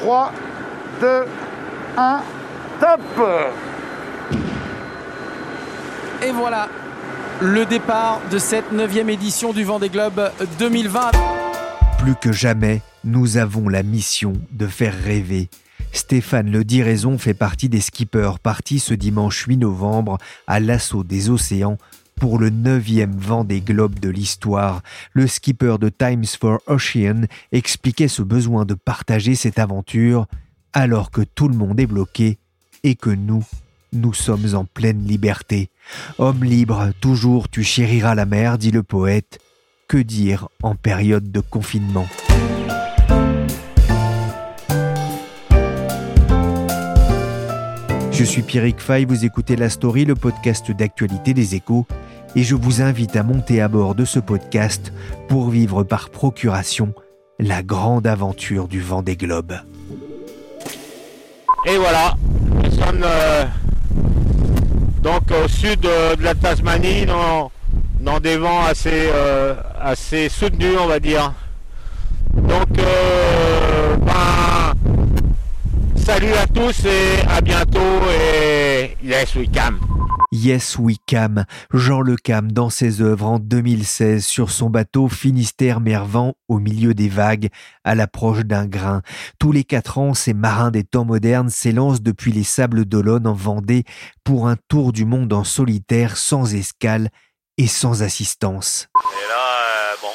3, 2, 1, top Et voilà, le départ de cette neuvième édition du Vendée Globe 2020. Plus que jamais, nous avons la mission de faire rêver. Stéphane Le Diraison fait partie des skippers partis ce dimanche 8 novembre à l'assaut des océans pour le neuvième vent des globes de l'histoire. Le skipper de Times for Ocean expliquait ce besoin de partager cette aventure alors que tout le monde est bloqué et que nous, nous sommes en pleine liberté. Homme libre, toujours tu chériras la mer, dit le poète. Que dire en période de confinement? Je suis Pierrick Fay, vous écoutez La Story, le podcast d'actualité des échos, et je vous invite à monter à bord de ce podcast pour vivre par procuration la grande aventure du vent des globes. Et voilà, nous sommes euh, donc au sud euh, de la Tasmanie, dans, dans des vents assez, euh, assez soutenus, on va dire. Donc, euh, ben, salut à tous et à bientôt et yes we can. Yes We Cam, Jean Le Cam dans ses œuvres en 2016 sur son bateau Finistère Mervent au milieu des vagues à l'approche d'un grain. Tous les quatre ans, ces marins des temps modernes s'élancent depuis les sables d'Olonne en Vendée pour un tour du monde en solitaire sans escale et sans assistance. Et là, euh, bon,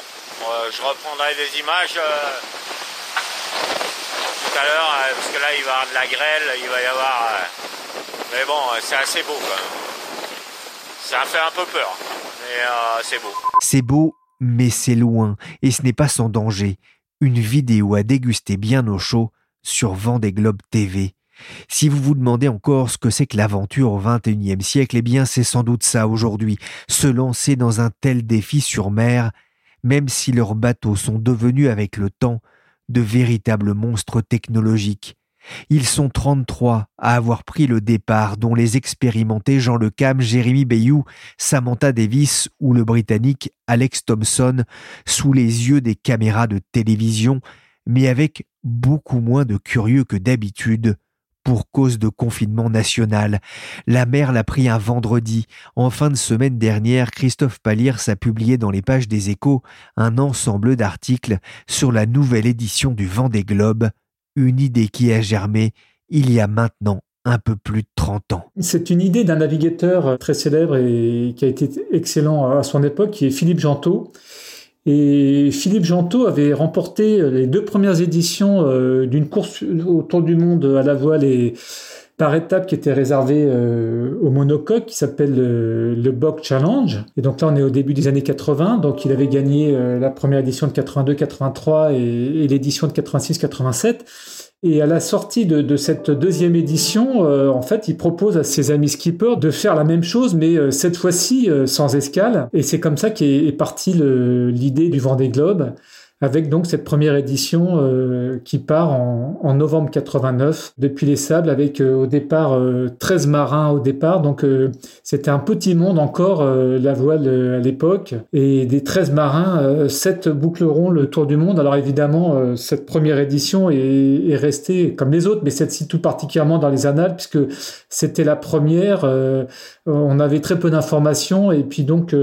je reprendrai des images euh, tout à l'heure euh, parce que là il va y avoir de la grêle, il va y avoir. Mais bon, euh, c'est assez beau quand même. Ça fait un peu peur, mais euh, c'est beau. C'est beau, mais c'est loin, et ce n'est pas sans danger. Une vidéo à déguster bien au chaud sur Vendée Globe TV. Si vous vous demandez encore ce que c'est que l'aventure au XXIe siècle, eh bien c'est sans doute ça aujourd'hui, se lancer dans un tel défi sur mer, même si leurs bateaux sont devenus avec le temps de véritables monstres technologiques. Ils sont 33 à avoir pris le départ, dont les expérimentés Jean Le Cam, Jérémy Bayou, Samantha Davis ou le Britannique Alex Thompson, sous les yeux des caméras de télévision, mais avec beaucoup moins de curieux que d'habitude, pour cause de confinement national. La mer l'a pris un vendredi. En fin de semaine dernière, Christophe Paliers a publié dans les pages des échos un ensemble d'articles sur la nouvelle édition du Vendée Globe, une idée qui a germé il y a maintenant un peu plus de 30 ans. C'est une idée d'un navigateur très célèbre et qui a été excellent à son époque, qui est Philippe Gentot. Et Philippe Gentot avait remporté les deux premières éditions euh, d'une course autour du monde à la voile et par étape qui était réservée euh, au monocoque qui s'appelle le, le Bock Challenge. Et donc là, on est au début des années 80. Donc il avait gagné euh, la première édition de 82-83 et, et l'édition de 86-87. Et à la sortie de, de cette deuxième édition, euh, en fait, il propose à ses amis skippers de faire la même chose, mais euh, cette fois-ci euh, sans escale. Et c'est comme ça qu'est est partie l'idée du Vendée Globe, avec donc cette première édition euh, qui part en, novembre 89 depuis les sables, avec euh, au départ euh, 13 marins au départ. Donc euh, c'était un petit monde encore, la voile à l'époque. Et des 13 marins, euh, 7 boucleront le tour du monde. Alors évidemment, cette première édition est, est restée comme les autres, mais celle-ci tout particulièrement dans les annales, puisque c'était la première. on avait très peu d'informations. Et puis donc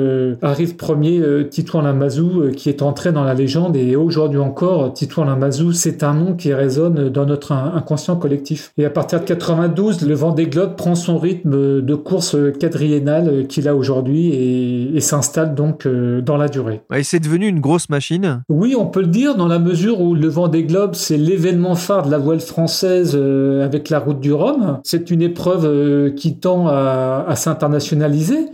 arrive premier Titouan Lamazou, qui est entré dans la légende. Aujourd'hui encore, Titouan Lamazou, c'est un nom qui résonne dans notre in- inconscient collectif. Et à partir de 92, le Vendée Globe prend son rythme de course quadriennale qu'il a aujourd'hui et, et s'installe donc euh, dans la durée. Et c'est devenu une grosse machine Oui, on peut le dire dans la mesure où le Vendée Globe, c'est l'événement phare de la voile française euh, avec la route du Rhum. C'est une épreuve euh, qui tend à, à s'internationaliser.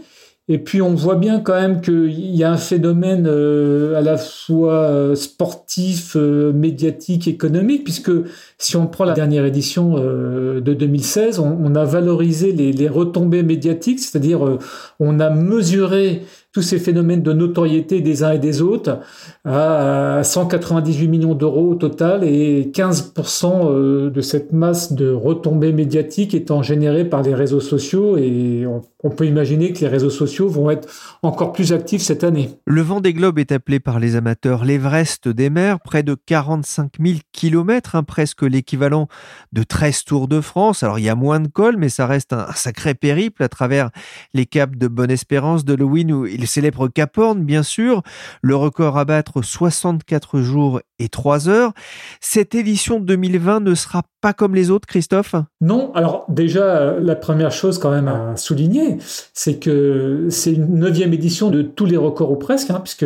Et puis on voit bien quand même qu'il y a un phénomène euh, à la fois euh, sportif, euh, médiatique, économique, puisque si on prend la dernière édition de 2016, on, a valorisé les, retombées médiatiques, c'est-à-dire on a mesuré tous ces phénomènes de notoriété des uns et des autres à 198 millions d'euros au total et 15% euh, de cette masse de retombées médiatiques étant générée par les réseaux sociaux et on peut imaginer que les réseaux sociaux vont être encore plus actifs cette année. Le vent des globes est appelé par les amateurs l'Everest des mers, près de 45 000 kilomètres, hein, presque l'équivalent de 13 Tours de France. Alors il y a moins de cols, mais ça reste un sacré périple à travers les caps de Bonne-Espérance, de Lewin ou le célèbre Cap Horn, bien sûr. Le record à battre 64 jours et 3 heures. Cette édition 2020 ne sera pas comme les autres, Christophe? Non, alors déjà, la première chose quand même à souligner, c'est que c'est une neuvième édition de tous les records ou presque, hein, puisque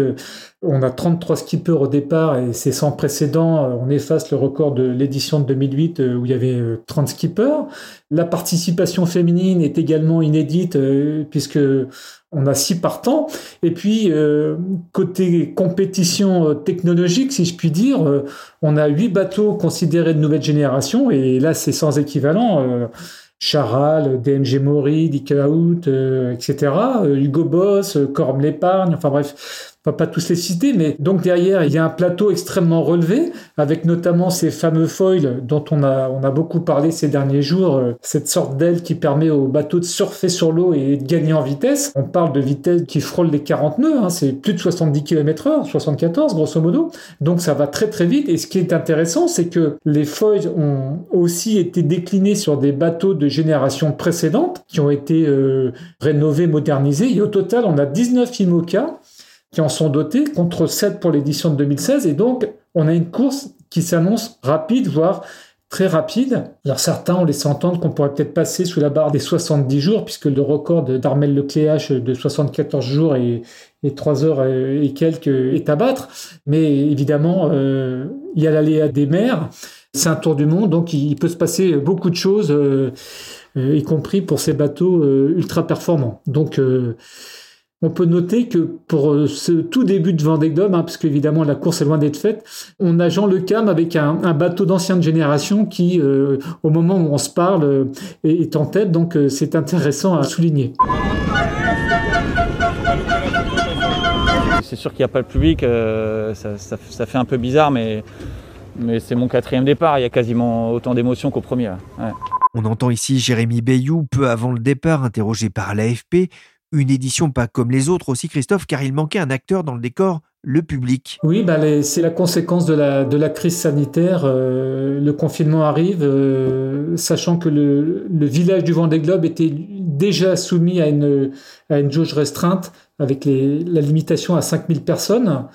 on a 33 skippers au départ et c'est sans précédent. On efface le record de l'édition de 2008 euh, où il y avait 30 euh, skippers. La participation féminine est également inédite euh, puisque on a six partants. Et puis, côté compétition technologique, si je puis dire, on a huit bateaux considérés de nouvelle génération. Et là, c'est sans équivalent. Charal, DMG Mori, Dick Out, etc. Hugo Boss, Corme l'épargne, enfin bref, va pas tous les citer, mais donc derrière, il y a un plateau extrêmement relevé, avec notamment ces fameux foils dont on a, on a beaucoup parlé ces derniers jours, euh, cette sorte d'aile qui permet au bateau de surfer sur l'eau et de gagner en vitesse. On parle de vitesse qui frôle les 40 nœuds, hein, c'est plus de 70 km heure, 74 grosso modo, donc ça va très très vite. Et ce qui est intéressant, c'est que les foils ont aussi été déclinés sur des bateaux de génération précédente, qui ont été euh, rénovés, modernisés, et au total, on a 19 IMOCA, qui en sont dotés, contre 7 pour l'édition de 2016. Et donc, on a une course qui s'annonce rapide, voire très rapide. Alors certains ont laissé entendre qu'on pourrait peut-être passer sous la barre des 70 jours, puisque le record d'Armel Lecléache de 74 jours et, et 3 heures et quelques est à battre. Mais évidemment, euh, il y a l'aléa des mers. C'est un tour du monde, donc il peut se passer beaucoup de choses, euh, euh, y compris pour ces bateaux ultra performants. Donc on peut noter que pour euh, ce tout début de Vendée Globe, hein, parce qu'évidemment la course est loin d'être faite, on a Jean Le Cam avec un, bateau d'ancienne génération qui, euh, au moment où on se parle, euh, est, en tête. Donc c'est intéressant à souligner. C'est sûr qu'il n'y a pas le public, ça, fait un peu bizarre, mais, mais c'est mon quatrième départ. Il y a quasiment autant d'émotions qu'au premier. On entend ici Jérémy Bayou, peu avant le départ, interrogé par l'AFP, une édition pas comme les autres aussi, Christophe, car il manquait un acteur dans le décor, le public. Oui, bah c'est la conséquence de la, crise sanitaire. Euh, le confinement arrive, euh, sachant que le, village du Vendée Globe était déjà soumis à une, jauge restreinte avec la limitation à 5000 personnes,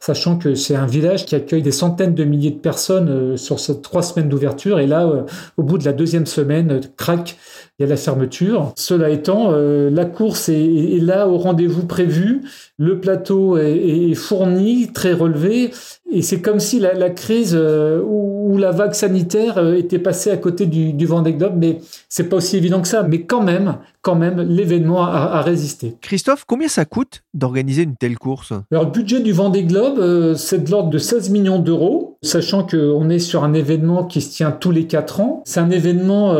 sachant que c'est un village qui accueille des centaines de milliers de personnes euh, sur ces trois semaines d'ouverture. Et là, au bout de la deuxième semaine, crac, il y a la fermeture. Cela étant, euh, la course est, là au rendez-vous prévu, le plateau est, fourni, très relevé, et c'est comme si la, crise euh, ou, la vague sanitaire euh, était passée à côté du, du Vendée Globe, mais c'est pas aussi évident que ça. Mais quand même, quand même, l'événement a, résisté. Christophe, combien ça coûte d'organiser une telle course? Alors, le budget du Vendée Globe, c'est de l'ordre de 16 millions d'euros, sachant qu'on est sur un événement qui se tient tous les 4 ans. C'est un événement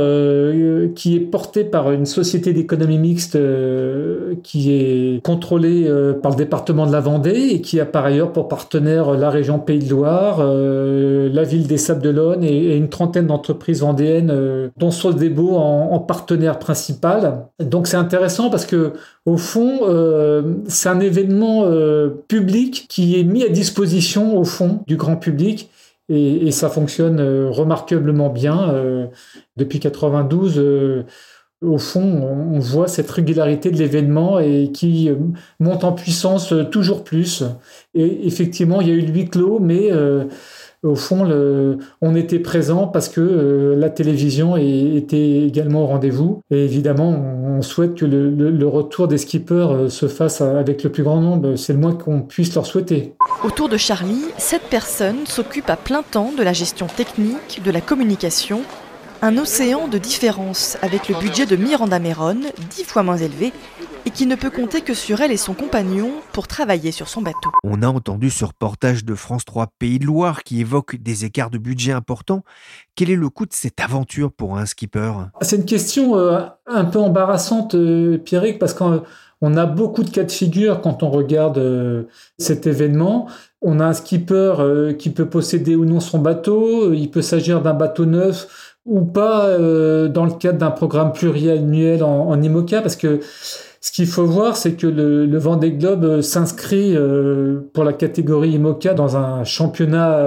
qui est porté par une société d'économie mixte euh, qui est contrôlée euh, par le département de la Vendée et qui a par ailleurs pour partenaire la région Pays de Loire, euh, la ville des Sables d'Olonne et, et, une trentaine d'entreprises vendéennes, dont Soldebo en, en partenaire principal. Donc c'est intéressant parce que au fond, c'est un événement public qui est mis à disposition au fond du grand public et, ça fonctionne remarquablement bien. depuis 92, au fond, on voit cette régularité de l'événement et qui euh, monte en puissance euh, toujours plus. Et effectivement, il y a eu le huis clos, mais euh, au fond, on était présent parce que la télévision était également au rendez-vous. Et évidemment, on souhaite que le, retour des skippers se fasse avec le plus grand nombre. C'est le moins qu'on puisse leur souhaiter. Autour de Charlie, cette personne s'occupe à plein temps de la gestion technique, de la communication Un océan de différence avec le budget de Miranda Meron, dix fois moins élevé, et qui ne peut compter que sur elle et son compagnon pour travailler sur son bateau. On a entendu ce reportage de France 3 Pays de Loire qui évoque des écarts de budget importants. Quel est le coût de cette aventure pour un skipper? C'est une question euh, un peu embarrassante, euh, Pierrick, parce qu'on a beaucoup de cas de figure quand on regarde euh, cet événement. On a un skipper qui peut posséder ou non son bateau, il peut s'agir d'un bateau neuf ou pas euh, dans le cadre d'un programme pluriannuel en, en IMOCA parce que ce qu'il faut voir, c'est que le, le Vendée Globe euh, s'inscrit euh, pour la catégorie IMOCA dans un championnat,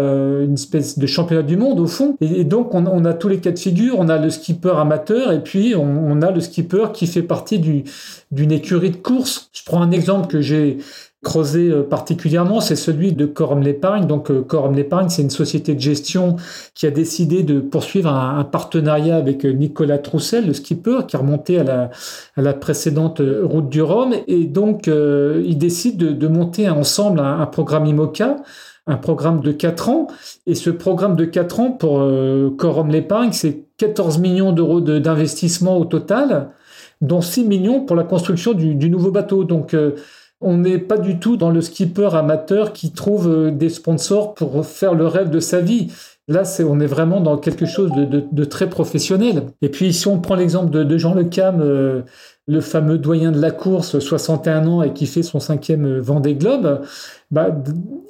une espèce de championnat du monde au fond. Et, donc on, on, a tous les cas de figure. On a le skipper amateur et puis on, on a le skipper qui fait partie du, d'une écurie de course. Je prends un exemple que j'ai creusé euh, particulièrement, c'est celui de Corum l'épargne. Donc euh, Corum l'épargne, c'est une société de gestion qui a décidé de poursuivre un, partenariat avec euh, Nicolas Troussel, le skipper, qui a remonté à la, à la précédente route du Rhum. Et donc, euh, ils décident de, de monter ensemble un, un, programme IMOCA, un programme de 4 ans. Et ce programme de 4 ans pour euh, Corum l'épargne, c'est 14 millions d'euros d'investissement au total, dont 6 millions pour la construction du, du nouveau bateau. Donc, on n'est pas du tout dans le skipper amateur qui trouve euh, des sponsors pour faire le rêve de sa vie. Là, c'est, on est vraiment dans quelque chose de, très professionnel. Et puis, si on prend l'exemple de, Jean Le Cam, euh, le fameux doyen de la course, 61 ans et qui fait son cinquième euh, Vendée Globe, bah,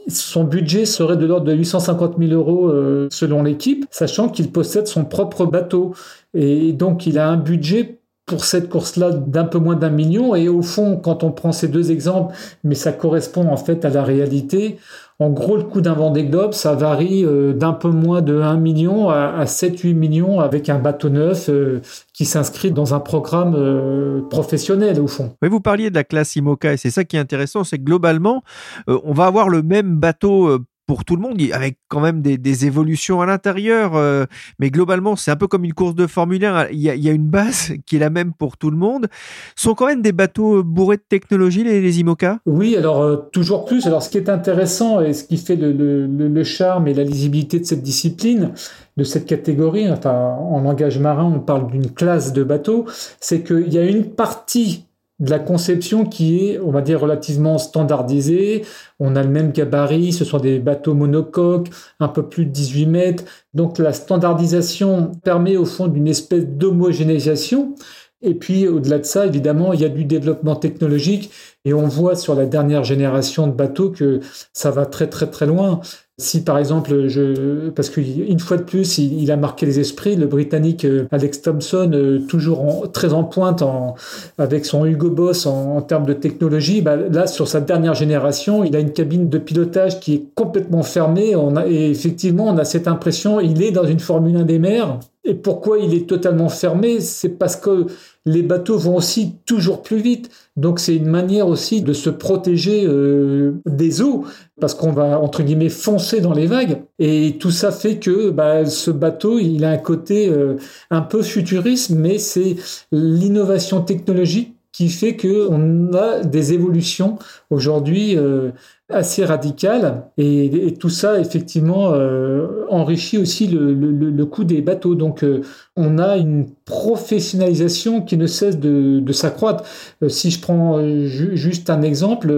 son budget serait de l'ordre de 850 000 euros selon l'équipe, sachant qu'il possède son propre bateau. Et donc, il a un budget pour cette course-là d'un peu moins d'un million. Et au fond, quand on prend ces deux exemples, mais ça correspond en fait à la réalité, en gros, le coût d'un Vendée Globe, ça varie euh, d'un peu moins de 1 million à, 7-8 millions avec un bateau neuf euh, qui s'inscrit dans un programme euh, professionnel au fond. Oui, vous parliez de la classe IMOCA et c'est ça qui est intéressant, c'est que globalement, on va avoir le même bateau pour tout le monde, avec quand même des, évolutions à l'intérieur. Euh, mais globalement, c'est un peu comme une course de Formule 1. Il y, a, une base qui est la même pour tout le monde. Sont quand même des bateaux bourrés de technologie, les, les IMOCA? Oui, alors euh, toujours plus. Alors ce qui est intéressant et ce qui fait le, le, charme et la lisibilité de cette discipline, de cette catégorie, enfin en langage marin, on parle d'une classe de bateaux, c'est qu'il y a une partie de la conception qui est, on va dire, relativement standardisée. On a le même gabarit, ce sont des bateaux monocoques, un peu plus de 18 mètres. Donc la standardisation permet au fond d'une espèce d'homogénéisation. Et puis au-delà de ça, évidemment, il y a du développement technologique et on voit sur la dernière génération de bateaux que ça va très très très loin. Si par exemple, je, parce qu'une fois de plus, il, a marqué les esprits, le Britannique euh, Alex Thompson, euh, toujours très en pointe en, avec son Hugo Boss en, en termes de technologie, bah, là sur sa dernière génération, il a une cabine de pilotage qui est complètement fermée. On a, et effectivement, on a cette impression, il est dans une Formule 1 des mers. Et pourquoi il est totalement fermé C'est parce que les bateaux vont aussi toujours plus vite. Donc c'est une manière aussi de se protéger euh, des eaux parce qu'on va entre guillemets foncer dans les vagues et tout ça fait que bah, ce bateau il a un côté euh, un peu futuriste mais c'est l'innovation technologique qui fait que on a des évolutions aujourd'hui euh, assez radicales et, tout ça effectivement euh, enrichit aussi le, le, le, coût des bateaux. Donc euh, on a une professionnalisation qui ne cesse de, de s'accroître. Euh, si je prends euh, ju juste un exemple,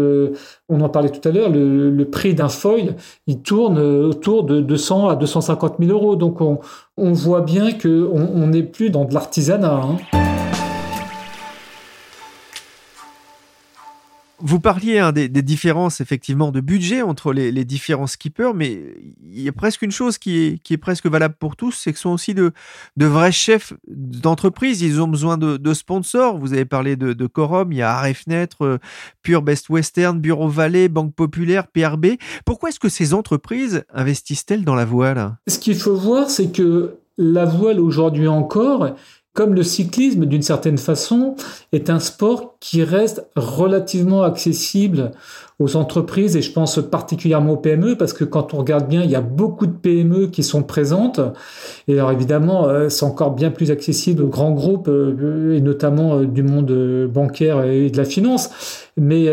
on en parlait tout à l'heure, le, le, prix d'un foil, il tourne autour de 200 à 250 000 euros. Donc on, on voit bien qu'on n'est plus dans de l'artisanat. Hein. Vous parliez hein, des, différences effectivement de budget entre les, différents skippers, mais il y a presque une chose qui est, presque valable pour tous, c'est que ce sont aussi de, vrais chefs d'entreprise. Ils ont besoin de, sponsors. Vous avez parlé de, de Corum, il y a Arrêt euh, Pure Best Western, Bureau Vallée, Banque Populaire, PRB. Pourquoi est-ce que ces entreprises investissent-elles dans la voile? Ce qu'il faut voir, c'est que la voile aujourd'hui encore, comme le cyclisme d'une certaine façon, est un sport qui reste relativement accessible aux entreprises et je pense particulièrement aux PME parce que quand on regarde bien, il y a beaucoup de PME qui sont présentes et alors évidemment, euh, c'est encore bien plus accessible aux grands groupes euh, et notamment euh, du monde bancaire et de la finance. Mais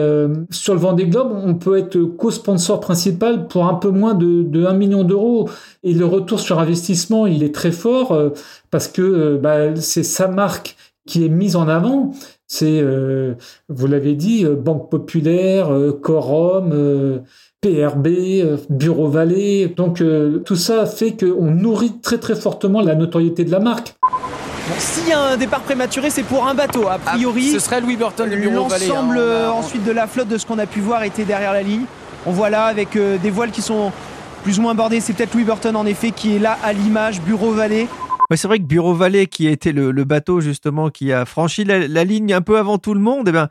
sur le Vendée Globe, on peut être co-sponsor principal pour un peu moins de, de 1 million d'euros et le retour sur investissement, il est très fort parce que bah, c'est sa marque qui est mise en avant. C'est, euh, vous l'avez dit, euh, Banque Populaire, euh, Corum, PRB, Bureau Vallée. Donc tout ça fait qu'on nourrit très très fortement la notoriété de la marque. Bon, S'il y a un départ prématuré, c'est pour un bateau. A priori, ah, ce serait Louis Burton du Bureau Vallée. L'ensemble hein, ensuite de la flotte de ce qu'on a pu voir était derrière la ligne. On voit là avec des voiles qui sont plus ou moins bordées. C'est peut-être Louis Burton en effet qui est là à l'image, Bureau Vallée c'est vrai que Bureau Vallée, qui a été le, bateau justement qui a franchi la, ligne un peu avant tout le monde, eh ben,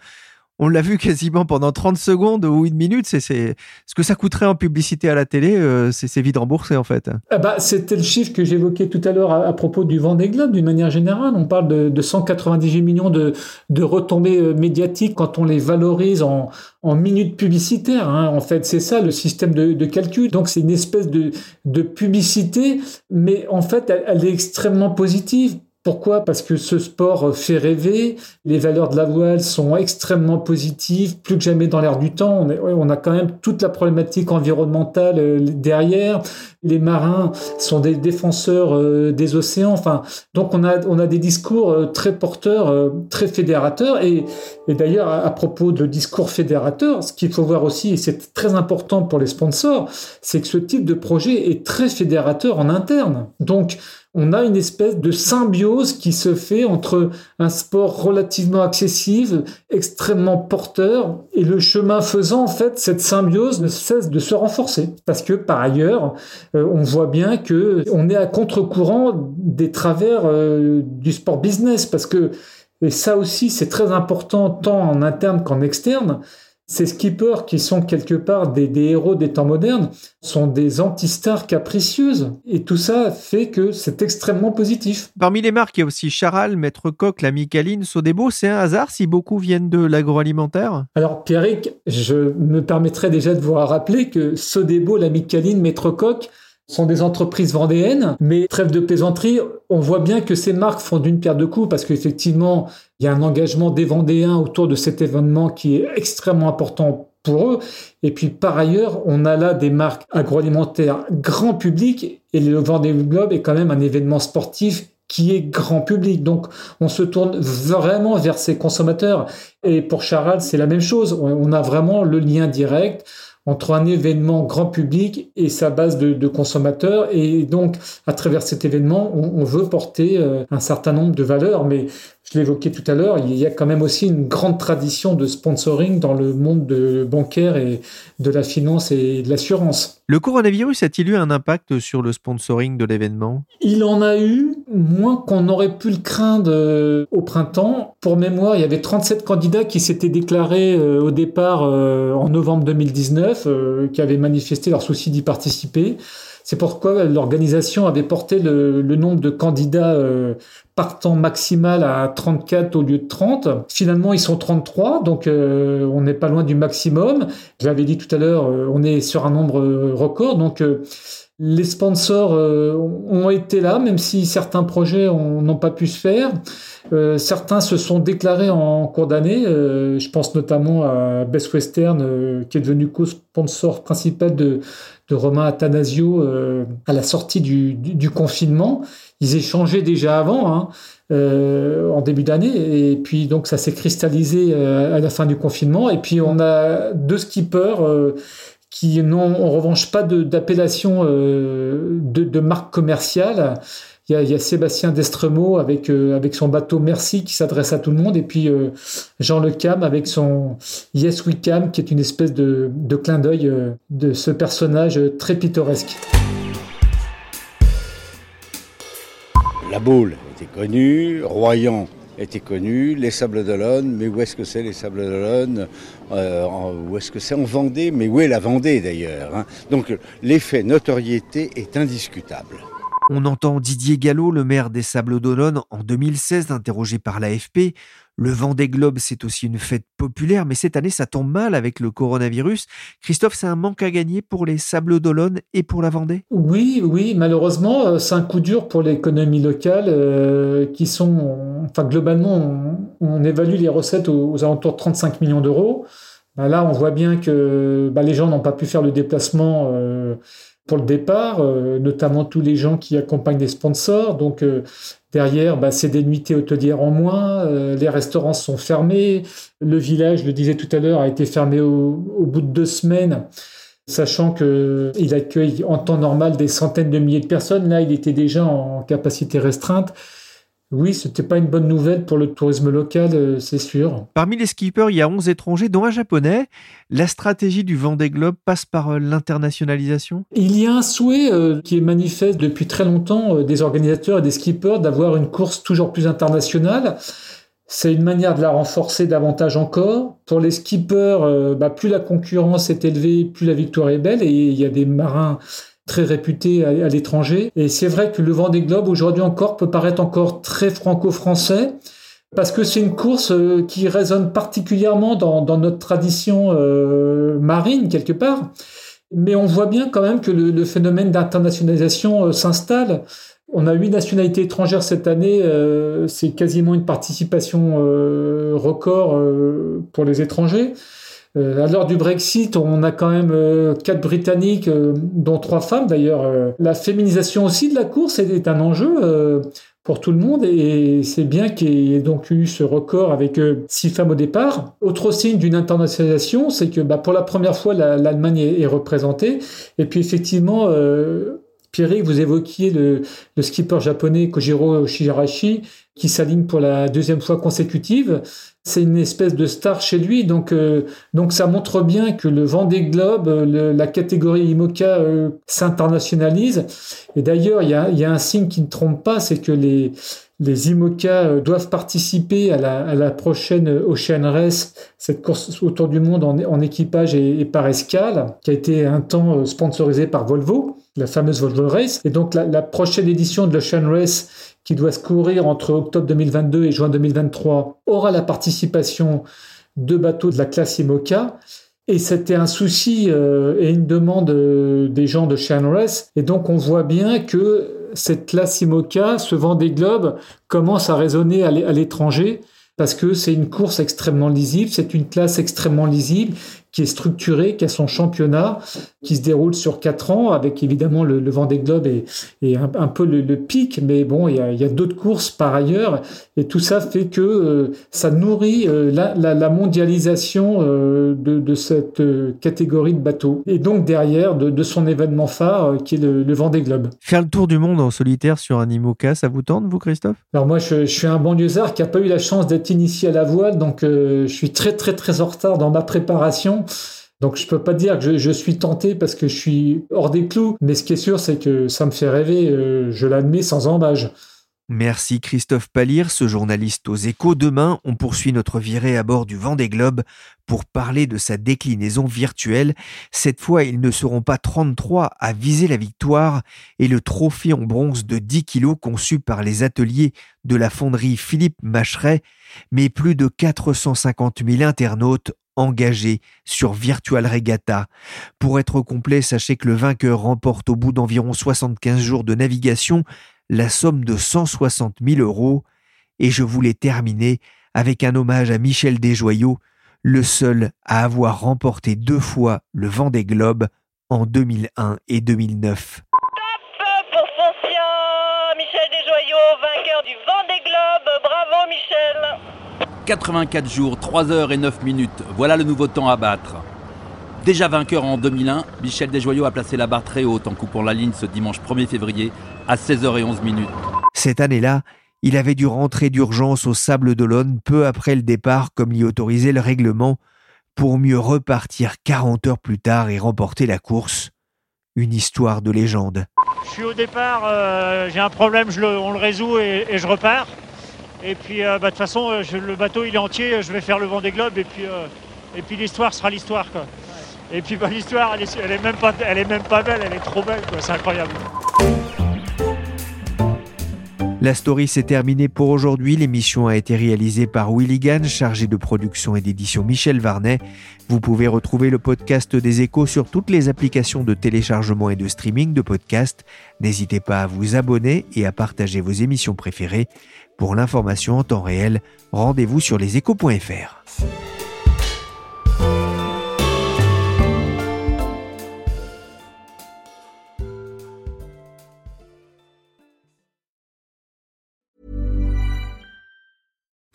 on l'a vu quasiment pendant 30 secondes ou une minute. C'est, ce que ça coûterait en publicité à la télé, euh, c'est, vite remboursé en fait. Ah bah, c'était le chiffre que j'évoquais tout à l'heure à, propos du Vendée Globe d'une manière générale. On parle de, 198 millions de, retombées euh, médiatiques quand on les valorise en, minutes publicitaires. Hein. En fait, c'est ça le système de, calcul. Donc c'est une espèce de, publicité, mais en fait, elle est extrêmement positive pourquoi? Parce que ce sport fait rêver, les valeurs de la voile sont extrêmement positives, plus que jamais dans l'air du temps. On, a quand même toute la problématique environnementale euh, derrière. Les marins sont des défenseurs euh, des océans. Enfin, donc on a, on a des discours euh, très porteurs, très fédérateurs. Et, et d'ailleurs, à, propos de discours fédérateurs, ce qu'il faut voir aussi, et c'est très important pour les sponsors, c'est que ce type de projet est très fédérateur en interne. Donc, on a une espèce de symbiose qui se fait entre un sport relativement accessible, extrêmement porteur, et le chemin faisant, en fait, cette symbiose ne cesse de se renforcer. Parce que, par ailleurs, euh, on voit bien que on est à contre-courant des travers euh, du sport business, parce que, et ça aussi, c'est très important tant en interne qu'en externe, ces skippers qui sont quelque part des, héros des temps modernes sont des anti-stars capricieuses. Et tout ça fait que c'est extrêmement positif. Parmi les marques, il y a aussi Charal, Maître Coq, la Micaline, Sodebo. C'est un hasard si beaucoup viennent de l'agroalimentaire? Alors Pierrick, je me permettrai déjà de vous rappeler que Sodebo, la Micaline, Maître Coq, sont des entreprises vendéennes, mais trêve de plaisanterie, on voit bien que ces marques font d'une pierre deux coups parce qu'effectivement, il y a un engagement des Vendéens autour de cet événement qui est extrêmement important pour eux. Et puis par ailleurs, on a là des marques agroalimentaires grand public et le Vendée Globe est quand même un événement sportif qui est grand public. Donc, on se tourne vraiment vers ces consommateurs. Et pour Charal, c'est la même chose. On a vraiment le lien direct entre un événement grand public et sa base de, consommateurs. Et donc, à travers cet événement, on, veut porter euh, un certain nombre de valeurs. Mais je l'évoquais tout à l'heure, il y a quand même aussi une grande tradition de sponsoring dans le monde de bancaire et de la finance et de l'assurance. Le coronavirus a-t-il eu un impact sur le sponsoring de l'événement? Il en a eu, moins qu'on aurait pu le craindre euh, au printemps. Pour mémoire, il y avait 37 candidats qui s'étaient déclarés euh, au départ en novembre 2019, qui avaient manifesté leur souci d'y participer. C'est pourquoi l'organisation avait porté le, nombre de candidats euh, partant maximal à 34 au lieu de 30. Finalement, ils sont 33, donc euh, on n'est pas loin du maximum. J'avais dit tout à l'heure, euh, on est sur un nombre record, donc les sponsors ont été là, même si certains projets n'ont pas pu se faire. certains se sont déclarés en cours d'année. je pense notamment à Best Western, qui est devenu co-sponsor principal de, de Romain Athanasio euh, à la sortie du, confinement. Ils échangeaient déjà avant, hein, euh, en début d'année, et puis donc ça s'est cristallisé euh, à la fin du confinement. Et puis on a deux skippers qui n'ont en revanche pas d'appellation de, de, marque commerciale il y a, Sébastien Destremaux avec, euh, avec son bateau Merci qui s'adresse à tout le monde, et puis euh, Jean Le Cam avec son Yes We Cam, qui est une espèce de, de clin d'œil euh, de ce personnage très pittoresque. La boule était connue, Royan était connu, les Sables d'Olonne, mais où est-ce que c'est les Sables d'Olonne Où est-ce que c'est en Vendée Mais où est la Vendée d'ailleurs hein? Donc l'effet notoriété est indiscutable. On entend Didier Gallo, le maire des Sables d'Olonne, en 2016, interrogé par l'AFP. Le Vendée Globe, c'est aussi une fête populaire, mais cette année, ça tombe mal avec le coronavirus. Christophe, c'est un manque à gagner pour les Sables d'Olonne et pour la Vendée? Oui, oui, malheureusement, euh, c'est un coup dur pour l'économie locale euh, qui sont, enfin, globalement, on, évalue les recettes aux, alentours de 35 millions d'euros. Bah, là, on voit bien que bah, les gens n'ont pas pu faire le déplacement. Euh, pour le départ, notamment tous les gens qui accompagnent des sponsors. Donc Derrière, bah, c'est des nuitées hôtelières en moins, euh, les restaurants sont fermés, le village, je le disais tout à l'heure, a été fermé au, bout de deux semaines, sachant qu'il accueille en temps normal des centaines de milliers de personnes. Là, il était déjà en capacité restreinte. Oui, c'était pas une bonne nouvelle pour le tourisme local, euh, c'est sûr. Parmi les skippers, il y a 11 étrangers, dont un japonais. La stratégie du Vendée Globe passe par euh, l'internationalisation? Il y a un souhait euh, qui est manifeste depuis très longtemps des organisateurs et des skippers d'avoir une course toujours plus internationale. C'est une manière de la renforcer davantage encore. Pour les skippers, bah, plus la concurrence est élevée, plus la victoire est belle. Et il y a des marins très réputé à, l'étranger. Et c'est vrai que le Vendée Globe aujourd'hui encore peut paraître encore très franco-français parce que c'est une course euh, qui résonne particulièrement dans, notre tradition euh, marine quelque part. Mais on voit bien quand même que le, phénomène d'internationalisation euh, s'installe. On a huit nationalités étrangères cette année, c'est quasiment une participation record pour les étrangers. Euh, à l'heure du Brexit, on a quand même euh, quatre Britanniques, euh, dont trois femmes d'ailleurs. la féminisation aussi de la course est, un enjeu pour tout le monde et c'est bien qu'il y ait donc eu ce record avec six femmes au départ. Autre signe d'une internationalisation, c'est que bah, pour la première fois l'Allemagne est, représentée et puis effectivement Pierre, vous évoquiez le, le, skipper japonais Kojiro Shigarashi qui s'aligne pour la deuxième fois consécutive. C'est une espèce de star chez lui, donc euh, donc ça montre bien que le Vendée Globe, le, la catégorie IMOCA euh, s'internationalise. Et d'ailleurs, il y a, y a un signe qui ne trompe pas, c'est que les les IMOCA euh, doivent participer à la, à la, prochaine Ocean Race, cette course autour du monde en, équipage et, par escale, qui a été un temps sponsorisée par Volvo, la fameuse Volvo Race. Et donc la, prochaine édition de l'Ocean Race qui doit se courir entre octobre 2022 et juin 2023, aura la participation de bateaux de la classe IMOCA. Et c'était un souci euh, et une demande euh, des gens de Race. Et donc on voit bien que cette classe IMOCA, ce vent des globes, commence à résonner à l'étranger parce que c'est une course extrêmement lisible, c'est une classe extrêmement lisible qui est structuré, qui a son championnat, qui se déroule sur quatre ans, avec évidemment le, le Vendée Globe et, et un, peu le, pic, mais bon, il y a, d'autres courses par ailleurs, et tout ça fait que euh, ça nourrit euh, la, la, la, mondialisation euh, de, de, cette catégorie de bateaux, et donc derrière de, de son événement phare qui est le, le Vendée Globe. Faire le tour du monde en solitaire sur un IMOCA, ça vous tente, vous, Christophe? Alors moi, je, je, suis un banlieusard qui n'a pas eu la chance d'être initié à la voile, donc je suis très très très en retard dans ma préparation. Donc je peux pas dire que je, suis tenté parce que je suis hors des clous, mais ce qui est sûr, c'est que ça me fait rêver, euh, je l'admets sans embâge. Merci Christophe Palir, ce journaliste aux échos. Demain, on poursuit notre virée à bord du Vendée Globe pour parler de sa déclinaison virtuelle. Cette fois, ils ne seront pas 33 à viser la victoire et le trophée en bronze de 10 kilos conçu par les ateliers de la fonderie Philippe Macheret, mais plus de 450 000 internautes engagé sur Virtual Regatta. Pour être complet, sachez que le vainqueur remporte au bout d'environ 75 jours de navigation la somme de 160 000 euros. Et je voulais terminer avec un hommage à Michel Desjoyaux, le seul à avoir remporté deux fois le Vendée Globe en 2001 et 2009. 84 jours, 3 heures et 9 minutes. Voilà le nouveau temps à battre. Déjà vainqueur en 2001, Michel Desjoyaux a placé la barre très haute en coupant la ligne ce dimanche 1er février à 16h11 minutes. Cette année-là, il avait dû rentrer d'urgence au Sable d'Olonne peu après le départ comme l'y autorisait le règlement pour mieux repartir 40 heures plus tard et remporter la course. Une histoire de légende. Je suis au départ, euh, j'ai un problème, on le résout et je repars. Et puis euh, bah, de toute façon, euh, le bateau il est entier, je vais faire le vent des globes et puis, euh, et puis l'histoire sera l'histoire. Et puis bah, l'histoire, elle est, même pas, elle est même pas belle, elle est trop belle, c'est incroyable. La story s'est terminée pour aujourd'hui. L'émission a été réalisée par Willy Gann, chargé de production et d'édition Michel Varnet. Vous pouvez retrouver le podcast des échos sur toutes les applications de téléchargement et de streaming de podcasts. N'hésitez pas à vous abonner et à partager vos émissions préférées. Pour l'information en temps réel, rendez-vous sur leséchos.fr.